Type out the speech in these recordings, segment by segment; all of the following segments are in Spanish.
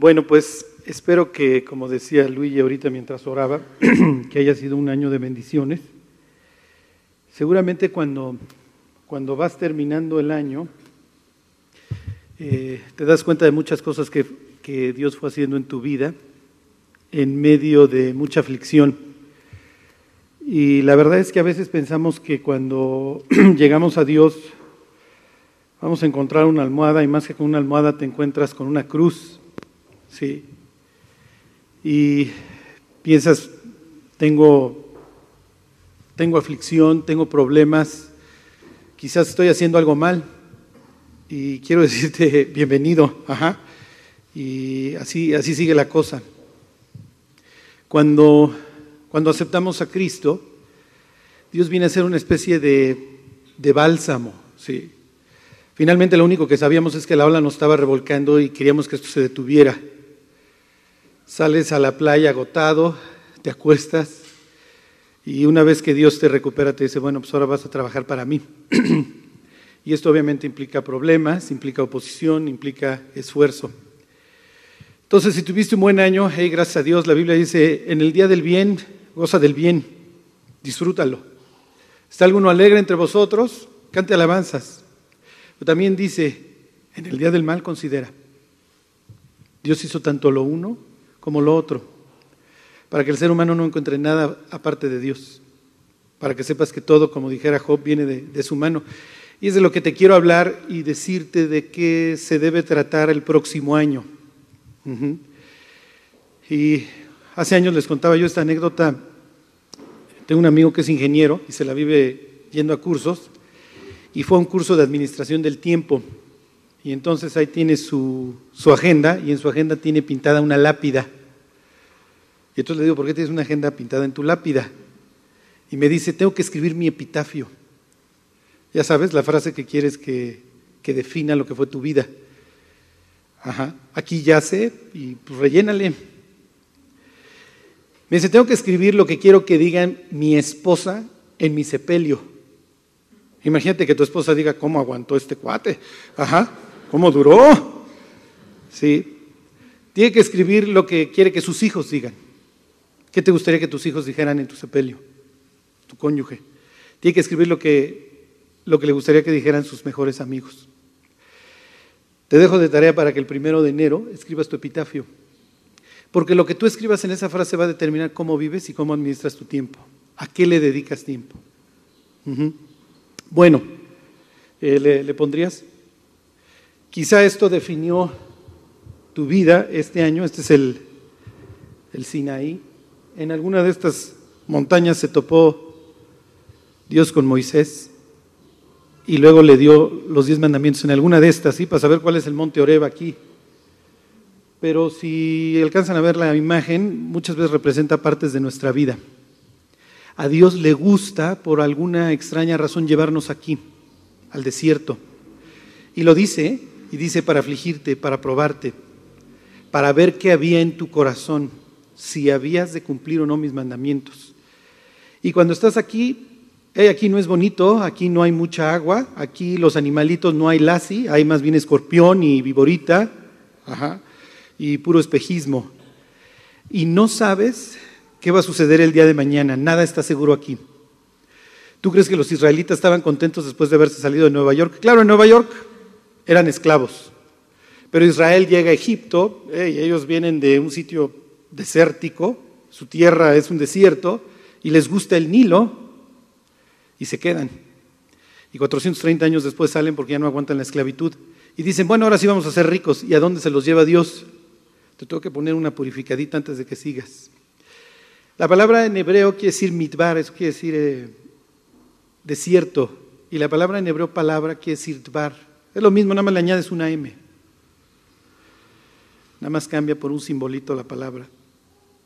Bueno, pues espero que, como decía Luigi ahorita mientras oraba, que haya sido un año de bendiciones. Seguramente cuando, cuando vas terminando el año, eh, te das cuenta de muchas cosas que, que Dios fue haciendo en tu vida en medio de mucha aflicción. Y la verdad es que a veces pensamos que cuando llegamos a Dios vamos a encontrar una almohada y más que con una almohada te encuentras con una cruz ¿sí? Y piensas, tengo, tengo aflicción, tengo problemas, quizás estoy haciendo algo mal y quiero decirte bienvenido, ajá. Y así, así sigue la cosa. Cuando, cuando aceptamos a Cristo, Dios viene a ser una especie de, de bálsamo, ¿sí? Finalmente lo único que sabíamos es que la ola nos estaba revolcando y queríamos que esto se detuviera. Sales a la playa agotado, te acuestas y una vez que Dios te recupera te dice, bueno, pues ahora vas a trabajar para mí. y esto obviamente implica problemas, implica oposición, implica esfuerzo. Entonces, si tuviste un buen año, hey, gracias a Dios, la Biblia dice, en el día del bien, goza del bien, disfrútalo. ¿Está alguno alegre entre vosotros? Cante alabanzas. Pero también dice, en el día del mal considera. Dios hizo tanto lo uno como lo otro, para que el ser humano no encuentre nada aparte de Dios, para que sepas que todo, como dijera Job, viene de, su mano. Y es de lo que te quiero hablar y decirte de qué se debe tratar el próximo año. Y hace años les contaba yo esta anécdota. Tengo un amigo que es ingeniero y se la vive yendo a cursos y fue a un curso de administración del tiempo. Y entonces ahí tiene su, su agenda y en su agenda tiene pintada una lápida. Y entonces le digo, ¿por qué tienes una agenda pintada en tu lápida? Y me dice, tengo que escribir mi epitafio. Ya sabes, la frase que quieres que, que defina lo que fue tu vida. Ajá, aquí ya sé y pues rellénale. Me dice, tengo que escribir lo que quiero que digan mi esposa en mi sepelio. Imagínate que tu esposa diga, ¿cómo aguantó este cuate? Ajá, ¿cómo duró? Sí. Tiene que escribir lo que quiere que sus hijos digan. ¿Qué te gustaría que tus hijos dijeran en tu sepelio? Tu cónyuge. Tiene que escribir lo que, lo que le gustaría que dijeran sus mejores amigos. Te dejo de tarea para que el primero de enero escribas tu epitafio. Porque lo que tú escribas en esa frase va a determinar cómo vives y cómo administras tu tiempo. ¿A qué le dedicas tiempo? Bueno, eh, ¿le, ¿le, pondrías? Quizá esto definió tu vida este año. Este es el, el Sinaí en alguna de estas montañas se topó Dios con Moisés y luego le dio los diez mandamientos en alguna de estas, ¿sí? Para saber cuál es el monte Oreba aquí. Pero si alcanzan a ver la imagen, muchas veces representa partes de nuestra vida. A Dios le gusta, por alguna extraña razón, llevarnos aquí, al desierto. Y lo dice, y dice para afligirte, para probarte, para ver qué había en tu corazón si habías de cumplir o no mis mandamientos. Y cuando estás aquí, aquí no es bonito, aquí no hay mucha agua, aquí los animalitos no hay lasi, hay más bien escorpión y viborita, y puro espejismo. Y no sabes qué va a suceder el día de mañana, nada está seguro aquí. ¿Tú crees que los israelitas estaban contentos después de haberse salido de Nueva York? Claro, en Nueva York eran esclavos, pero Israel llega a Egipto, y ellos vienen de un sitio desértico, su tierra es un desierto, y les gusta el Nilo, y se quedan. Y 430 años después salen porque ya no aguantan la esclavitud. Y dicen, bueno, ahora sí vamos a ser ricos. ¿Y a dónde se los lleva Dios? Te tengo que poner una purificadita antes de que sigas. La palabra en hebreo quiere decir mitbar, eso quiere decir eh, desierto. Y la palabra en hebreo palabra quiere decir tbar. Es lo mismo, nada más le añades una M. Nada más cambia por un simbolito la palabra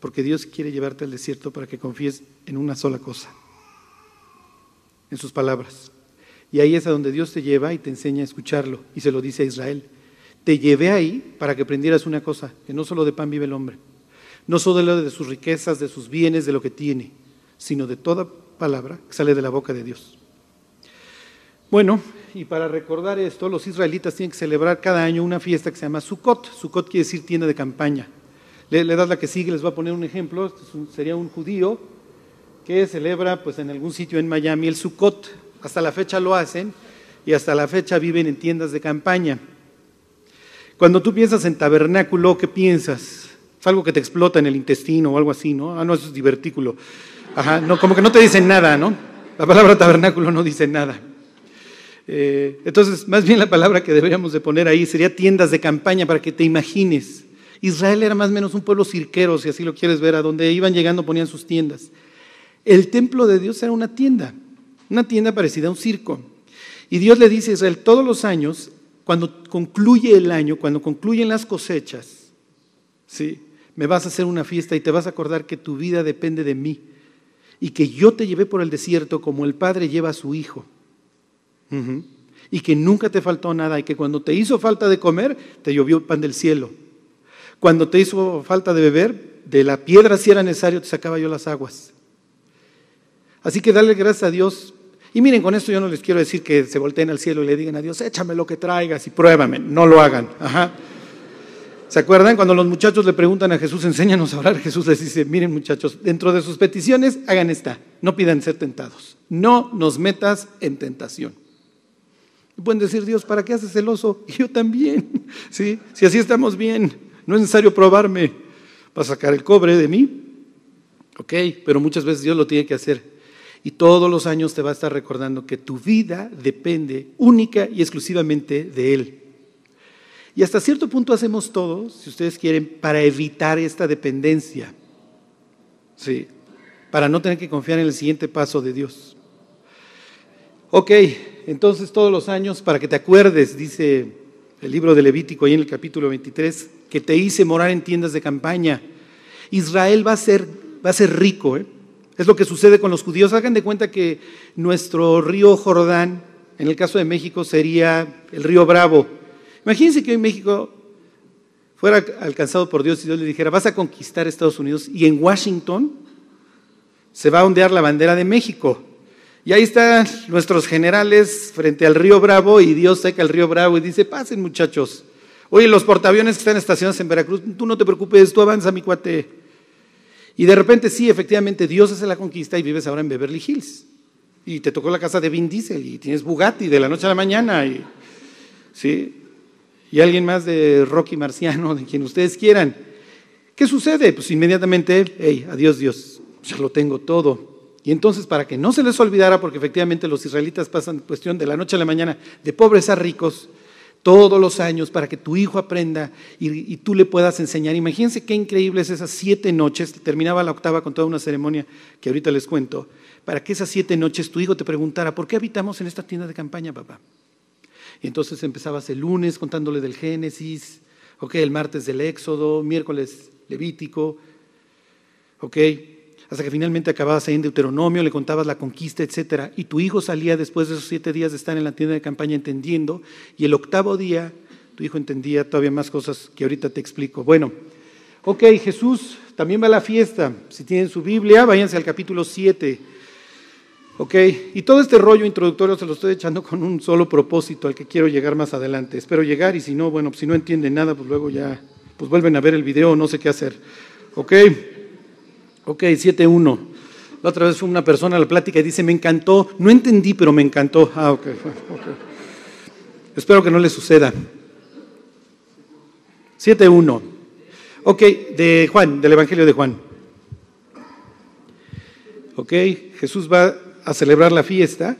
porque Dios quiere llevarte al desierto para que confíes en una sola cosa, en sus palabras. Y ahí es a donde Dios te lleva y te enseña a escucharlo, y se lo dice a Israel. Te llevé ahí para que aprendieras una cosa, que no solo de pan vive el hombre, no solo de sus riquezas, de sus bienes, de lo que tiene, sino de toda palabra que sale de la boca de Dios. Bueno, y para recordar esto, los israelitas tienen que celebrar cada año una fiesta que se llama Sukkot. Sukkot quiere decir tienda de campaña. Le, das la que sigue, les voy a poner un ejemplo. Este sería un judío que celebra pues, en algún sitio en Miami el Sukkot. Hasta la fecha lo hacen y hasta la fecha viven en tiendas de campaña. Cuando tú piensas en tabernáculo, ¿qué piensas? Es algo que te explota en el intestino o algo así, ¿no? Ah, no, eso es divertículo. Ajá, no, como que no te dicen nada, ¿no? La palabra tabernáculo no dice nada. Eh, entonces, más bien la palabra que deberíamos de poner ahí sería tiendas de campaña para que te imagines. Israel era más o menos un pueblo cirquero, si así lo quieres ver, a donde iban llegando ponían sus tiendas. El templo de Dios era una tienda, una tienda parecida a un circo. Y Dios le dice a Israel, todos los años, cuando concluye el año, cuando concluyen las cosechas, ¿sí? me vas a hacer una fiesta y te vas a acordar que tu vida depende de mí y que yo te llevé por el desierto como el padre lleva a su hijo. Y que nunca te faltó nada y que cuando te hizo falta de comer, te llovió pan del cielo. Cuando te hizo falta de beber, de la piedra si era necesario, te sacaba yo las aguas. Así que dale gracias a Dios. Y miren, con esto yo no les quiero decir que se volteen al cielo y le digan a Dios, échame lo que traigas y pruébame. No lo hagan. ¿Se acuerdan cuando los muchachos le preguntan a Jesús, enséñanos a orar? Jesús les dice, miren muchachos, dentro de sus peticiones hagan esta, no pidan ser tentados, no nos metas en tentación. pueden decir, Dios, ¿para qué haces celoso? Y yo también, ¿sí? Si así estamos bien, no es necesario probarme para sacar el cobre de mí. Ok, pero muchas veces Dios lo tiene que hacer. Y todos los años te va a estar recordando que tu vida depende única y exclusivamente de Él. Y hasta cierto punto hacemos todo, si ustedes quieren, para evitar esta dependencia. Sí, para no tener que confiar en el siguiente paso de Dios. Ok, entonces todos los años, para que te acuerdes, dice el libro de Levítico ahí en el capítulo 23, que te hice morar en tiendas de campaña. Israel va a ser, va a ser rico. ¿eh? Es lo que sucede con los judíos. Hagan de cuenta que nuestro río Jordán, en el caso de México, sería el río Bravo Imagínense que hoy México fuera alcanzado por Dios y Dios le dijera, vas a conquistar Estados Unidos y en Washington se va a ondear la bandera de México. Y ahí están nuestros generales frente al río Bravo y Dios seca el río Bravo y dice, pasen muchachos. Oye, los portaaviones que están estacionados en Veracruz, tú no te preocupes, tú avanza mi cuate. Y de repente sí, efectivamente, Dios hace la conquista y vives ahora en Beverly Hills. Y te tocó la casa de Vin Diesel y tienes Bugatti de la noche a la mañana. Y, ¿sí? y alguien más de Rocky Marciano, de quien ustedes quieran. ¿Qué sucede? Pues inmediatamente, hey, adiós Dios, ya lo tengo todo. Y entonces, para que no se les olvidara, porque efectivamente los israelitas pasan cuestión de la noche a la mañana de pobres a ricos, todos los años, para que tu hijo aprenda y, tú le puedas enseñar. Imagínense qué increíbles esas siete noches, terminaba la octava con toda una ceremonia que ahorita les cuento, para que esas siete noches tu hijo te preguntara, ¿por qué habitamos en esta tienda de campaña, papá? Y entonces empezabas el lunes contándole del Génesis, ok, el martes del Éxodo, miércoles Levítico, ok, hasta que finalmente acababas ahí en Deuteronomio, le contabas la conquista, etcétera, y tu hijo salía después de esos siete días de estar en la tienda de campaña entendiendo, y el octavo día tu hijo entendía todavía más cosas que ahorita te explico. Bueno, ok, Jesús también va a la fiesta. Si tienen su Biblia, váyanse al capítulo 7. Ok, y todo este rollo introductorio se lo estoy echando con un solo propósito al que quiero llegar más adelante. Espero llegar y si no, bueno, si no entienden nada, pues luego ya, pues vuelven a ver el video, no sé qué hacer. Ok, ok, 7.1. La otra vez fue una persona a la plática y dice, me encantó, no entendí, pero me encantó. Ah, ok. Espero que no le suceda. 7.1. Ok, de Juan, del Evangelio de Juan. Ok, Jesús va a celebrar la fiesta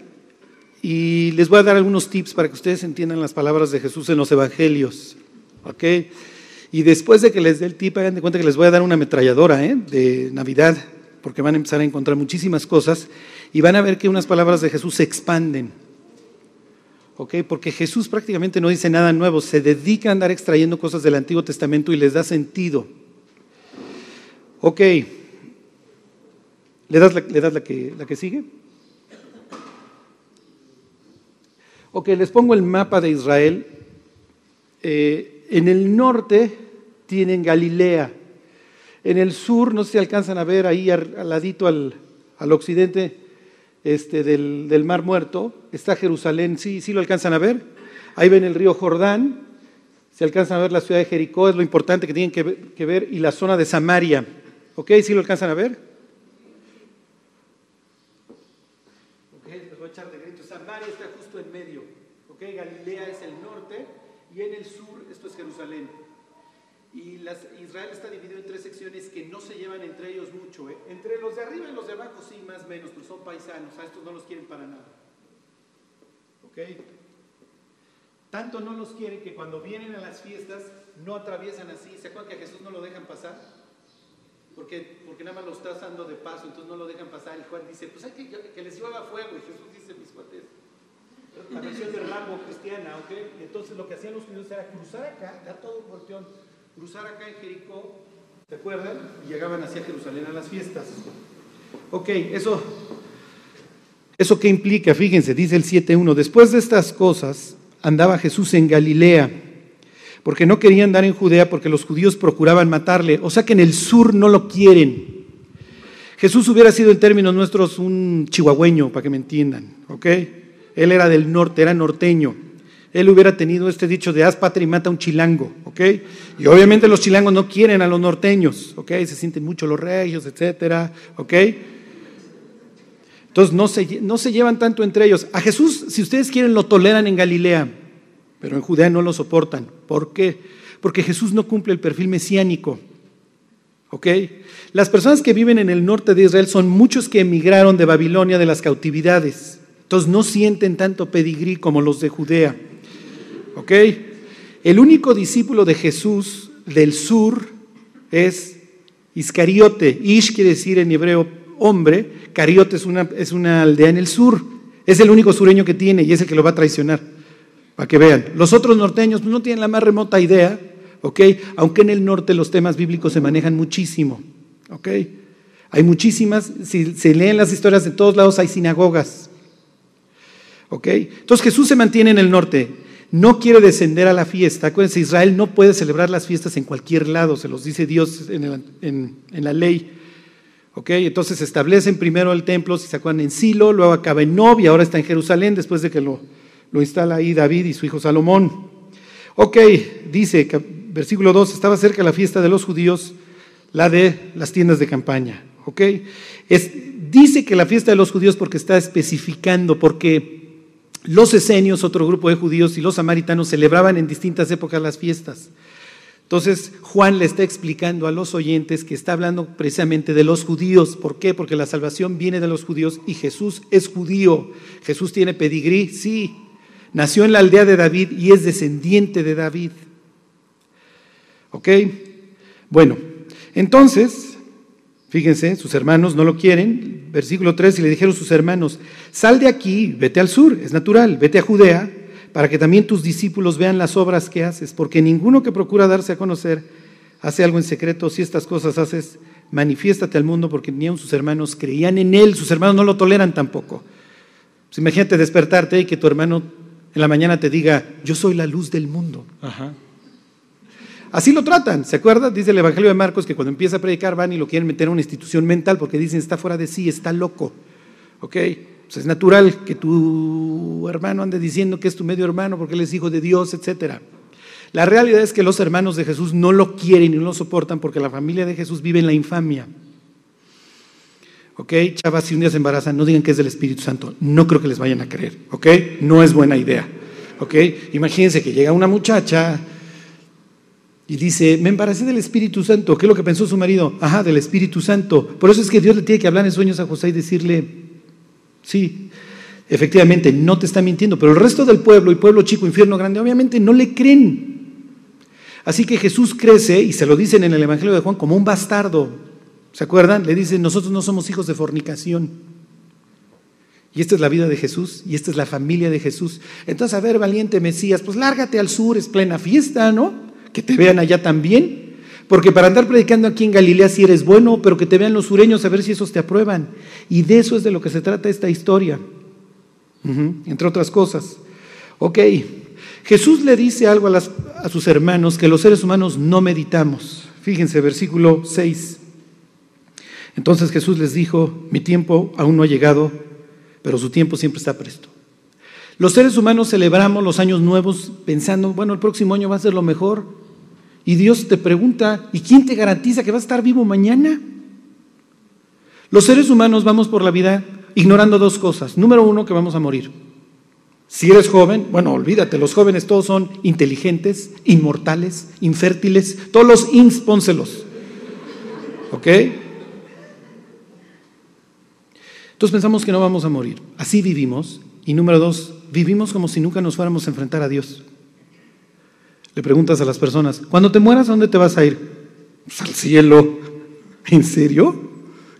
y les voy a dar algunos tips para que ustedes entiendan las palabras de Jesús en los evangelios. ¿Ok? Y después de que les dé el tip, hagan de cuenta que les voy a dar una ametralladora ¿eh? de Navidad, porque van a empezar a encontrar muchísimas cosas y van a ver que unas palabras de Jesús se expanden. ¿Ok? Porque Jesús prácticamente no dice nada nuevo, se dedica a andar extrayendo cosas del Antiguo Testamento y les da sentido. Ok. ¿Le das la, le das la, que, la que sigue? Ok, les pongo el mapa de Israel. Eh, en el norte tienen Galilea. En el sur, no si alcanzan a ver ahí al, ladito al, occidente, este, del, del Mar Muerto, está Jerusalén, sí, sí lo alcanzan a ver. Ahí ven el río Jordán, se alcanzan a ver la ciudad de Jericó, es lo importante que tienen que ver, que ver y la zona de Samaria. ¿Ok? ¿Sí lo alcanzan a ver? Ok, les voy a echar de grito. Samaria está justo en medio. ¿Ok? Galilea es el norte y en el sur esto es Y Israel está dividido en tres secciones que no se llevan entre ellos mucho. ¿eh? Entre los de arriba y los de abajo sí, más o menos, pero son paisanos. A estos no los quieren para nada. ¿Ok? Tanto no los quieren que cuando vienen a las fiestas no atraviesan así. ¿Se acuerdan que a Jesús no lo dejan pasar? Porque, porque nada más lo está dando de paso, entonces no lo dejan pasar. Y Juan dice, pues hay que, que les llueva fuego. Y Jesús dice, mis cuates. La versión de Rambo cristiana, ¿ok? Entonces lo que hacían los judíos era cruzar acá, dar todo un volteón, cruzar acá en Jericó, ¿se acuerdan? Y llegaban hacia Jerusalén a las fiestas. Ok, eso, ¿eso qué implica? Fíjense, dice el 7.1, después de estas cosas andaba Jesús en Galilea, porque no quería andar en Judea porque los judíos procuraban matarle, o sea que en el sur no lo quieren. Jesús hubiera sido en términos nuestros un chihuahueño, para que me entiendan, ¿ok? Él era del norte, era norteño. Él hubiera tenido este dicho de haz patria y mata a un chilango, ¿ok? Y obviamente los chilangos no quieren a los norteños, ¿ok? Se sienten mucho los regios, etcétera, ¿ok? Entonces no se, no se llevan tanto entre ellos. A Jesús, si ustedes quieren, lo toleran en Galilea, pero en Judea no lo soportan. ¿Por qué? Porque Jesús no cumple el perfil mesiánico. ¿Ok? Las personas que viven en el norte de Israel son muchos que emigraron de Babilonia de las cautividades. Entonces no sienten tanto pedigrí como los de Judea. ¿Ok? El único discípulo de Jesús del sur es Iscariote. Ish quiere decir en hebreo hombre. Cariote es una, es una aldea en el sur. Es el único sureño que tiene y es el que lo va a traicionar. Para que vean. Los otros norteños pues, no tienen la más remota idea. ¿Ok? Aunque en el norte los temas bíblicos se manejan muchísimo. ¿Ok? Hay muchísimas, si se leen las historias de todos lados, hay sinagogas. ¿Ok? Entonces Jesús se mantiene en el norte no quiere descender a la fiesta. Acuérdense, Israel no puede celebrar las fiestas en cualquier lado, se los dice Dios en, la ley. ¿Ok? Entonces establecen primero el templo, si se acuerdan, en Silo, luego acaba en Nob ahora está en Jerusalén, después de que lo, lo instala ahí David y su hijo Salomón. Ok, dice, versículo 2, estaba cerca la fiesta de los judíos, la de las tiendas de campaña. ¿Ok? Es, dice que la fiesta de los judíos porque está especificando, porque los esenios, otro grupo de judíos, y los samaritanos celebraban en distintas épocas las fiestas. Entonces Juan le está explicando a los oyentes que está hablando precisamente de los judíos. ¿Por qué? Porque la salvación viene de los judíos y Jesús es judío. Jesús tiene pedigrí, sí. Nació en la aldea de David y es descendiente de David. ¿Ok? Bueno, entonces Fíjense, sus hermanos no lo quieren. Versículo 3, y le dijeron sus hermanos, sal de aquí, vete al sur, es natural, vete a Judea, para que también tus discípulos vean las obras que haces, porque ninguno que procura darse a conocer hace algo en secreto. Si estas cosas haces, manifiéstate al mundo, porque ni aun sus hermanos creían en él, sus hermanos no lo toleran tampoco. Pues imagínate despertarte y que tu hermano en la mañana te diga, yo soy la luz del mundo. Ajá. Así lo tratan, ¿se acuerdan? Dice el Evangelio de Marcos que cuando empieza a predicar van y lo quieren meter a una institución mental porque dicen está fuera de sí, está loco. ¿Ok? Pues es natural que tu hermano ande diciendo que es tu medio hermano porque él es hijo de Dios, etc. La realidad es que los hermanos de Jesús no lo quieren y no lo soportan porque la familia de Jesús vive en la infamia. ¿Ok? Chavas, si un día se embarazan, no digan que es del Espíritu Santo. No creo que les vayan a creer. ¿Ok? No es buena idea. ¿Ok? Imagínense que llega una muchacha y dice, me embaracé del Espíritu Santo. ¿Qué es lo que pensó su marido? Ajá, del Espíritu Santo. Por eso es que Dios le tiene que hablar en sueños a José y decirle, sí, efectivamente, no te está mintiendo. Pero el resto del pueblo y pueblo chico, infierno grande, obviamente no le creen. Así que Jesús crece, y se lo dicen en el Evangelio de Juan, como un bastardo. ¿Se acuerdan? Le dicen, nosotros no somos hijos de fornicación. Y esta es la vida de Jesús, y esta es la familia de Jesús. Entonces, a ver, valiente Mesías, pues lárgate al sur, es plena fiesta, ¿no? Que te vean allá también. Porque para andar predicando aquí en Galilea si eres bueno, pero que te vean los sureños a ver si esos te aprueban. Y de eso es de lo que se trata esta historia. Entre otras cosas. Ok, Jesús le dice algo a, a sus hermanos que los seres humanos no meditamos. Fíjense, versículo 6. Entonces Jesús les dijo, mi tiempo aún no ha llegado, pero su tiempo siempre está presto. Los seres humanos celebramos los años nuevos pensando, bueno, el próximo año va a ser lo mejor. Y Dios te pregunta, ¿y quién te garantiza que vas a estar vivo mañana? Los seres humanos vamos por la vida ignorando dos cosas. Número uno, que vamos a morir. Si eres joven, bueno, olvídate, los jóvenes todos son inteligentes, inmortales, infértiles, todos los ins, pónselos. ¿Ok? Entonces pensamos que no vamos a morir. Así vivimos. Y número dos, vivimos como si nunca nos fuéramos a enfrentar a Dios. Le preguntas a las personas, cuando te mueras, ¿a dónde te vas a ir? Pues al cielo. ¿En serio?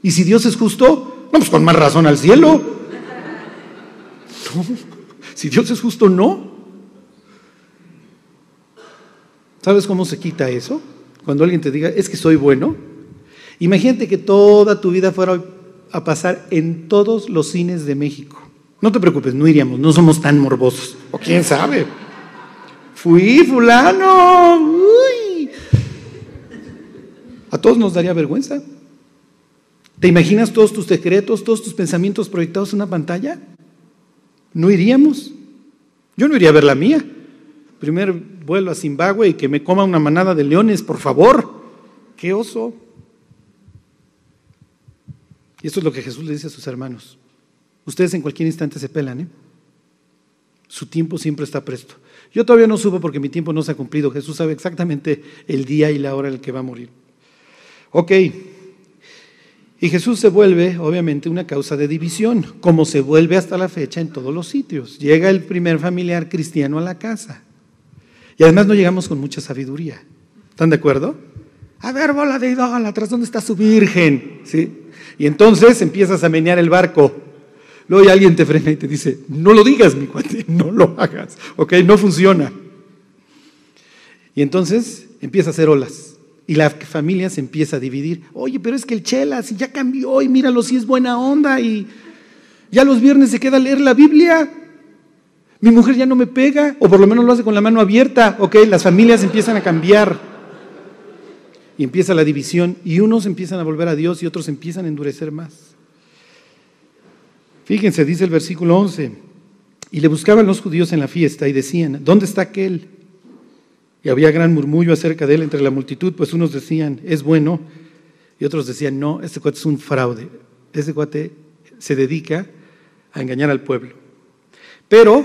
¿Y si Dios es justo? No, pues con más razón al cielo. Si Dios es justo, no. ¿Sabes cómo se quita eso? Cuando alguien te diga, es que soy bueno. Imagínate que toda tu vida fuera a pasar en todos los cines de México. No te preocupes, no iríamos, no somos tan morbosos. O quién sabe. Fui fulano. Uy. A todos nos daría vergüenza. ¿Te imaginas todos tus secretos, todos tus pensamientos proyectados en una pantalla? No iríamos. Yo no iría a ver la mía. Primer vuelo a Zimbabue y que me coma una manada de leones, por favor. ¡Qué oso! Y esto es lo que Jesús le dice a sus hermanos. Ustedes en cualquier instante se pelan, ¿eh? Su tiempo siempre está presto. Yo todavía no supo porque mi tiempo no se ha cumplido. Jesús sabe exactamente el día y la hora en el que va a morir. Ok. Y Jesús se vuelve, obviamente, una causa de división, como se vuelve hasta la fecha en todos los sitios. Llega el primer familiar cristiano a la casa. Y además no llegamos con mucha sabiduría. ¿Están de acuerdo? A ver, bola de idólatras, ¿dónde está su virgen? ¿Sí? Y entonces empiezas a menear el barco. Luego alguien te frena y te dice, no lo digas, mi cuate, no lo hagas. Ok, no funciona. Y entonces empieza a hacer olas. Y la familia se empieza a dividir. Oye, pero es que el Chela, si ya cambió y míralo, si es buena onda y ya los viernes se queda a leer la Biblia. Mi mujer ya no me pega, o por lo menos lo hace con la mano abierta. Ok, las familias empiezan a cambiar. Y empieza la división. Y unos empiezan a volver a Dios y otros empiezan a endurecer más. Fíjense, dice el versículo 11. Y le buscaban los judíos en la fiesta y decían, ¿dónde está aquel? Y había gran murmullo acerca de él entre la multitud, pues unos decían, es bueno, y otros decían, no, este cuate es un fraude, este cuate se dedica a engañar al pueblo. Pero,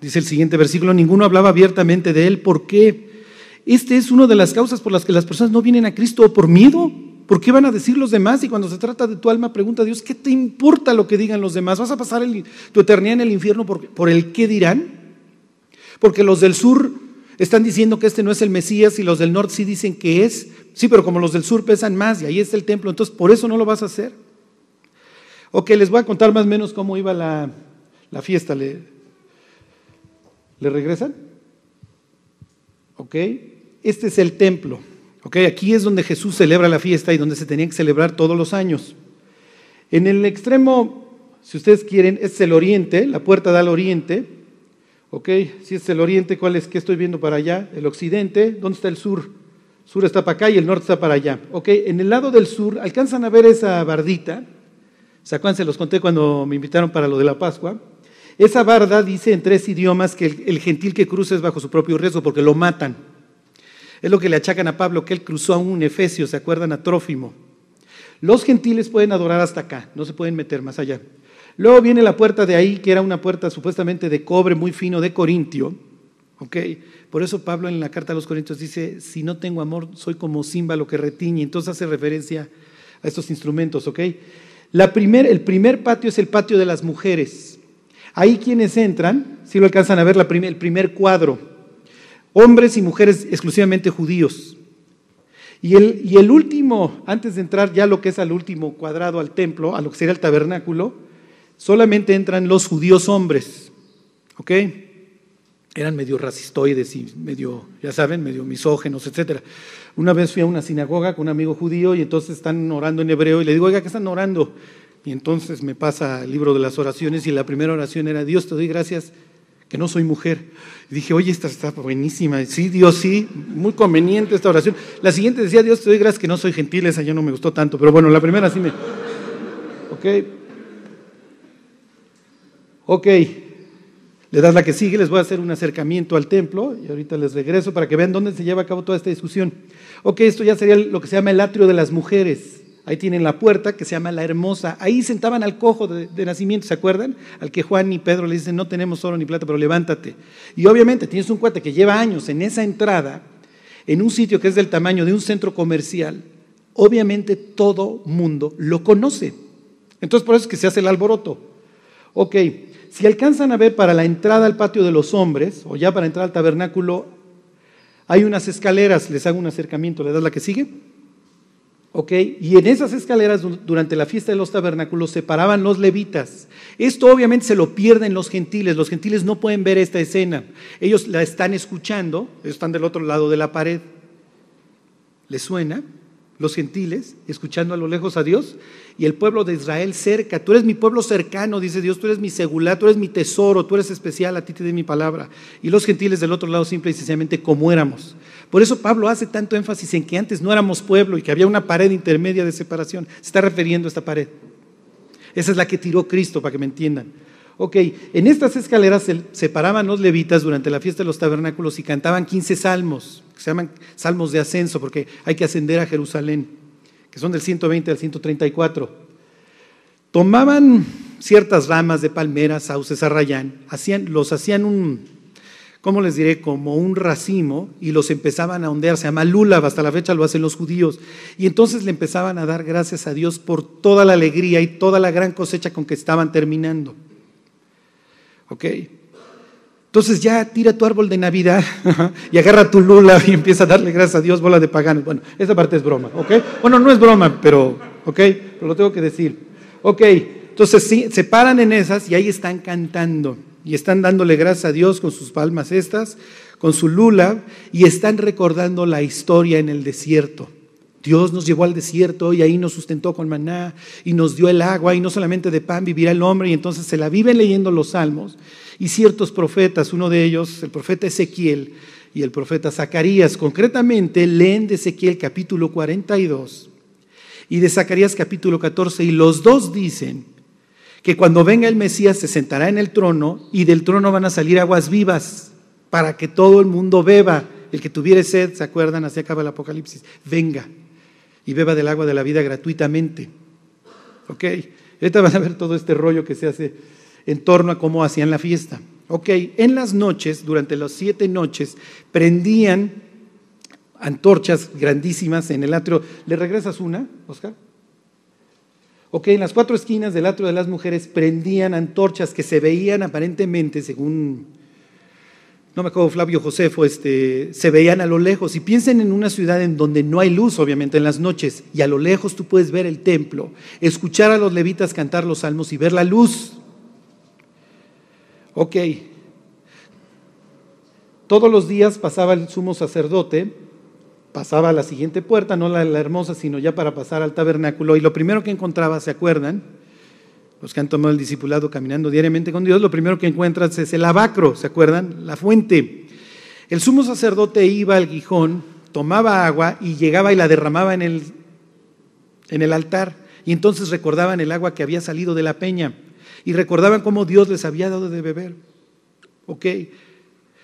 dice el siguiente versículo, ninguno hablaba abiertamente de él. ¿Por qué? Este es una de las causas por las que las personas no vienen a Cristo por miedo. ¿Por qué van a decir los demás? Y cuando se trata de tu alma, pregunta a Dios, ¿qué te importa lo que digan los demás? ¿Vas a pasar tu eternidad en el infierno por, por el qué dirán? Porque los del sur están diciendo que este no es el Mesías y los del norte sí dicen que es. Sí, pero como los del sur pesan más y ahí está el templo, entonces por eso no lo vas a hacer. Ok, les voy a contar más o menos cómo iba la, fiesta. ¿Le, ¿Le regresan? Ok, este es el templo. Aquí es donde Jesús celebra la fiesta y donde se tenía que celebrar todos los años. En el extremo, si ustedes quieren, es el oriente, la puerta da al oriente. Ok, si es el oriente, ¿cuál es? ¿Qué estoy viendo para allá? El occidente, ¿dónde está el sur? sur está para acá y el norte está para allá. Ok, en el lado del sur, ¿alcanzan a ver esa bardita? ¿Se los conté cuando me invitaron para lo de la Pascua. Esa barda dice en tres idiomas que el, gentil que cruza es bajo su propio riesgo porque lo matan. Es lo que le achacan a Pablo, que él cruzó a un Efesio, ¿se acuerdan? A Trófimo. Los gentiles pueden adorar hasta acá, no se pueden meter más allá. Luego viene la puerta de ahí, que era una puerta supuestamente de cobre muy fino de Corintio. ¿ok? Por eso Pablo en la carta a los Corintios dice, si no tengo amor, soy como címbalo que retiñe. Entonces hace referencia a estos instrumentos. ¿ok? La primer, el primer patio es el patio de las mujeres. Ahí quienes entran, si lo alcanzan a ver, el primer cuadro. Hombres y mujeres exclusivamente judíos. Y el, y el último, antes de entrar ya lo que es al último cuadrado al templo, a lo que sería el tabernáculo, solamente entran los judíos hombres, ¿ok? Eran medio racistoides y medio, ya saben, medio misógenos, etc. Una vez fui a una sinagoga con un amigo judío y entonces están orando en hebreo y le digo, oiga, ¿qué están orando? Y entonces me pasa el libro de las oraciones y la primera oración era, Dios, te doy gracias que no soy mujer. Y dije, oye, esta está buenísima. Sí, Dios, sí, muy conveniente esta oración. La siguiente decía, Dios, te doy gracias que no soy gentil, esa ya no me gustó tanto, pero bueno, la primera sí me... Ok, Ok, le das la que sigue, les voy a hacer un acercamiento al templo y ahorita les regreso para que vean dónde se lleva a cabo toda esta discusión. Ok, esto ya sería lo que se llama el atrio de las mujeres. Ahí tienen la puerta que se llama la hermosa. Ahí sentaban al cojo de, nacimiento, ¿se acuerdan? Al que Juan y Pedro le dicen, no tenemos oro ni plata, pero levántate. Y obviamente tienes un cuate que lleva años en esa entrada, en un sitio que es del tamaño de un centro comercial. Obviamente todo mundo lo conoce. Entonces por eso es que se hace el alboroto. Ok, si alcanzan a ver para la entrada al patio de los hombres, o ya para entrar al tabernáculo, hay unas escaleras, les hago un acercamiento, ¿le das la que sigue? Y en esas escaleras, durante la fiesta de los tabernáculos, se paraban los levitas. Esto obviamente se lo pierden los gentiles. Los gentiles no pueden ver esta escena. Ellos la están escuchando, están del otro lado de la pared. ¿Les suena? Los gentiles, escuchando a lo lejos a Dios, y el pueblo de Israel cerca. Tú eres mi pueblo cercano, dice Dios, tú eres mi segulá, tú eres mi tesoro, tú eres especial, a ti te doy mi palabra. Y los gentiles del otro lado, simple y sencillamente, como éramos. Por eso Pablo hace tanto énfasis en que antes no éramos pueblo y que había una pared intermedia de separación. Se está refiriendo a esta pared. Esa es la que tiró Cristo, para que me entiendan. Ok, en estas escaleras se separaban los levitas durante la fiesta de los tabernáculos y cantaban 15 salmos, que se llaman salmos de ascenso, porque hay que ascender a Jerusalén, que son del 120 al 134. Tomaban ciertas ramas de palmeras, sauces, arrayán, hacían, los hacían un, ¿cómo les diré? Como un racimo y los empezaban a ondear, se llama hasta la fecha lo hacen los judíos. Y entonces le empezaban a dar gracias a Dios por toda la alegría y toda la gran cosecha con que estaban terminando. ¿Ok? Entonces ya tira tu árbol de Navidad y agarra tu lula y empieza a darle gracias a Dios, bola de paganos. Bueno, esa parte es broma, ¿ok? Bueno, no es broma, pero, ¿ok? Pero lo tengo que decir. Ok, entonces sí, se paran en esas y ahí están cantando y están dándole gracias a Dios con sus palmas estas, con su lula y están recordando la historia en el desierto. Dios nos llevó al desierto y ahí nos sustentó con maná y nos dio el agua y no solamente de pan vivirá el hombre y entonces se la viven leyendo los salmos y ciertos profetas, uno de ellos, el profeta Ezequiel y el profeta Zacarías, concretamente leen de Ezequiel capítulo 42 y de Zacarías capítulo 14 y los dos dicen que cuando venga el Mesías se sentará en el trono y del trono van a salir aguas vivas para que todo el mundo beba. El que tuviere sed, ¿se acuerdan? Así acaba el Apocalipsis. Venga y beba del agua de la vida gratuitamente. ¿Ok? Ahorita van a ver todo este rollo que se hace en torno a cómo hacían la fiesta. Ok, en las noches, durante las siete noches, prendían antorchas grandísimas en el atrio. ¿Le regresas una, Oscar? Ok, en las cuatro esquinas del atrio de las mujeres prendían antorchas que se veían aparentemente, según no me acuerdo, Flavio Josefo, este, se veían a lo lejos. Y piensen en una ciudad en donde no hay luz, obviamente, en las noches, y a lo lejos tú puedes ver el templo, escuchar a los levitas cantar los salmos y ver la luz. Ok. Todos los días pasaba el sumo sacerdote, pasaba a la siguiente puerta, no la, la hermosa, sino ya para pasar al tabernáculo, y lo primero que encontraba, ¿se acuerdan? los que han tomado el discipulado caminando diariamente con Dios, lo primero que encuentras es el abacro, ¿se acuerdan? La fuente. El sumo sacerdote iba al guijón, tomaba agua y llegaba y la derramaba en el, en el altar. Y entonces recordaban el agua que había salido de la peña y recordaban cómo Dios les había dado de beber. ¿Ok?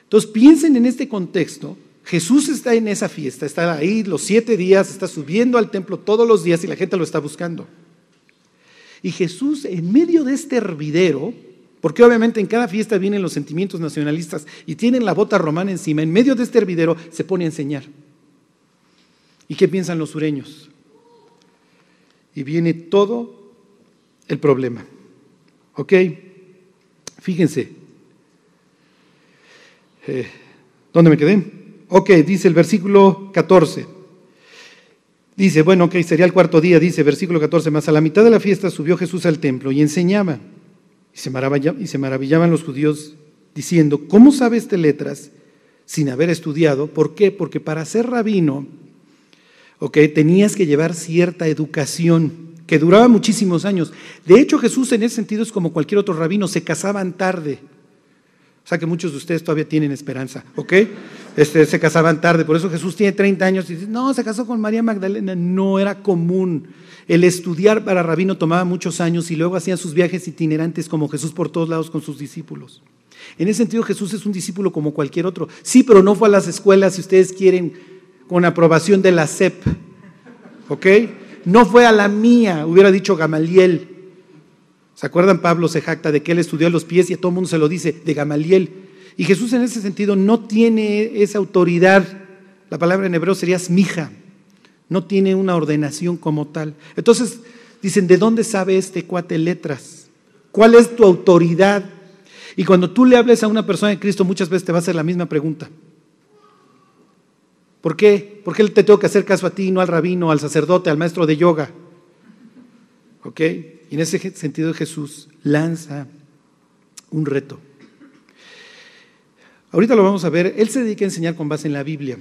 Entonces piensen en este contexto. Jesús está en esa fiesta, está ahí los siete días, está subiendo al templo todos los días y la gente lo está buscando. Y Jesús, en medio de este hervidero, porque obviamente en cada fiesta vienen los sentimientos nacionalistas y tienen la bota romana encima, en medio de este hervidero se pone a enseñar. ¿Y qué piensan los sureños? Y viene todo el problema. ¿Ok? Fíjense. Eh, ¿Dónde me quedé? Ok, dice el versículo 14. Dice, bueno, ok, sería el cuarto día, dice versículo 14, más a la mitad de la fiesta subió Jesús al templo y enseñaba. Y se, maravillaban, los judíos diciendo, ¿cómo sabe este letras sin haber estudiado? ¿Por qué? Porque para ser rabino, ok, tenías que llevar cierta educación que duraba muchísimos años. De hecho, Jesús en ese sentido es como cualquier otro rabino, se casaban tarde. O sea que muchos de ustedes todavía tienen esperanza, ¿ok? Este, se casaban tarde, por eso Jesús tiene 30 años y dice, no, se casó con María Magdalena. No era común. El estudiar para rabino tomaba muchos años y luego hacían sus viajes itinerantes como Jesús por todos lados con sus discípulos. En ese sentido Jesús es un discípulo como cualquier otro. Sí, pero no fue a las escuelas, si ustedes quieren, con aprobación de la SEP, ¿ok? No fue a la mía, hubiera dicho Gamaliel. ¿Se acuerdan? Pablo se jacta de que él estudió los pies y a todo el mundo se lo dice, de Gamaliel. Y Jesús en ese sentido no tiene esa autoridad, la palabra en hebreo sería smija, no tiene una ordenación como tal. Entonces dicen, ¿de dónde sabe este cuate letras? ¿Cuál es tu autoridad? Y cuando tú le hables a una persona de Cristo, muchas veces te va a hacer la misma pregunta. ¿Por qué? ¿Por qué te tengo que hacer caso a ti, no al rabino, al sacerdote, al maestro de yoga? ¿Ok? Y en ese sentido Jesús lanza un reto. Ahorita lo vamos a ver. Él se dedica a enseñar con base en la Biblia,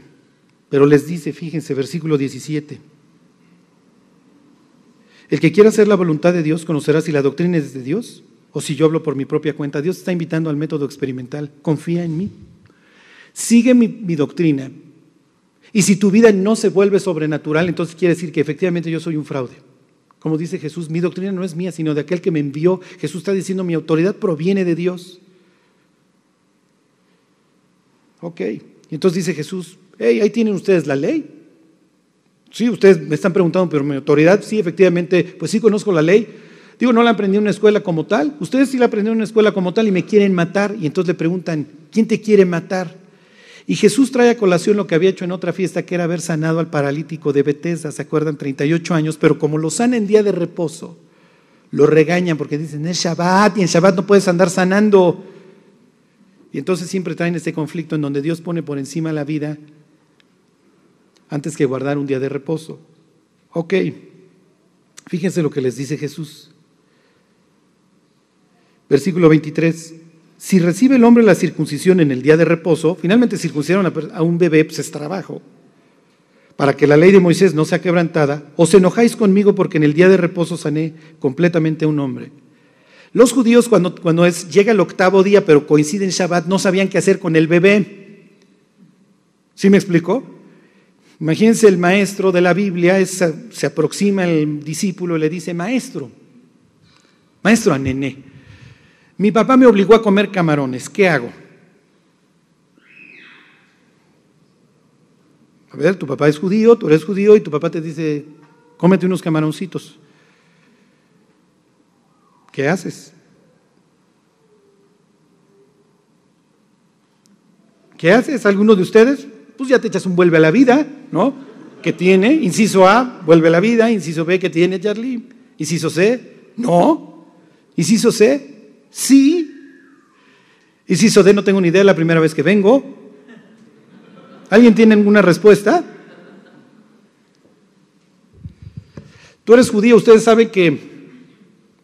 pero les dice, fíjense, versículo 17. El que quiera hacer la voluntad de Dios conocerá si la doctrina es de Dios o si yo hablo por mi propia cuenta. Dios está invitando al método experimental. Confía en mí. Sigue mi, mi doctrina. Y si tu vida no se vuelve sobrenatural, entonces quiere decir que efectivamente yo soy un fraude. Como dice Jesús, mi doctrina no es mía, sino de aquel que me envió. Jesús está diciendo, mi autoridad proviene de Dios. Ok, y entonces dice Jesús, hey, ahí tienen ustedes la ley. Sí, ustedes me están preguntando, pero mi autoridad, sí, efectivamente, pues sí conozco la ley. Digo, no la aprendí en una escuela como tal. Ustedes sí la aprendieron en una escuela como tal y me quieren matar. Y entonces le preguntan, ¿quién te quiere matar? Y Jesús trae a colación lo que había hecho en otra fiesta, que era haber sanado al paralítico de Bethesda, ¿se acuerdan? 38 años, pero como lo sana en día de reposo, lo regañan porque dicen, es Shabbat y en Shabbat no puedes andar sanando. Y entonces siempre traen este conflicto en donde Dios pone por encima la vida antes que guardar un día de reposo. Ok, fíjense lo que les dice Jesús. Versículo 23. Si recibe el hombre la circuncisión en el día de reposo, finalmente circuncidaron a un bebé, pues es trabajo, para que la ley de Moisés no sea quebrantada, os enojáis conmigo porque en el día de reposo sané completamente a un hombre. Los judíos cuando, cuando es, llega el octavo día, pero coincide en Shabbat, no sabían qué hacer con el bebé. ¿Sí me explicó? Imagínense el maestro de la Biblia, se aproxima el discípulo y le dice, maestro, maestro a nené, mi papá me obligó a comer camarones, ¿qué hago? A ver, tu papá es judío, tú eres judío y tu papá te dice, cómete unos camaroncitos. ¿Qué haces? ¿Qué haces? ¿Alguno de ustedes? Pues ya te echas un vuelve a la vida, ¿no? ¿Qué tiene? Inciso A, vuelve a la vida. Inciso B, ¿qué tiene Charlie? Inciso C, no. Inciso C, Sí. Y si Sodé no tengo ni idea la primera vez que vengo. ¿Alguien tiene alguna respuesta? Tú eres judío, ustedes saben que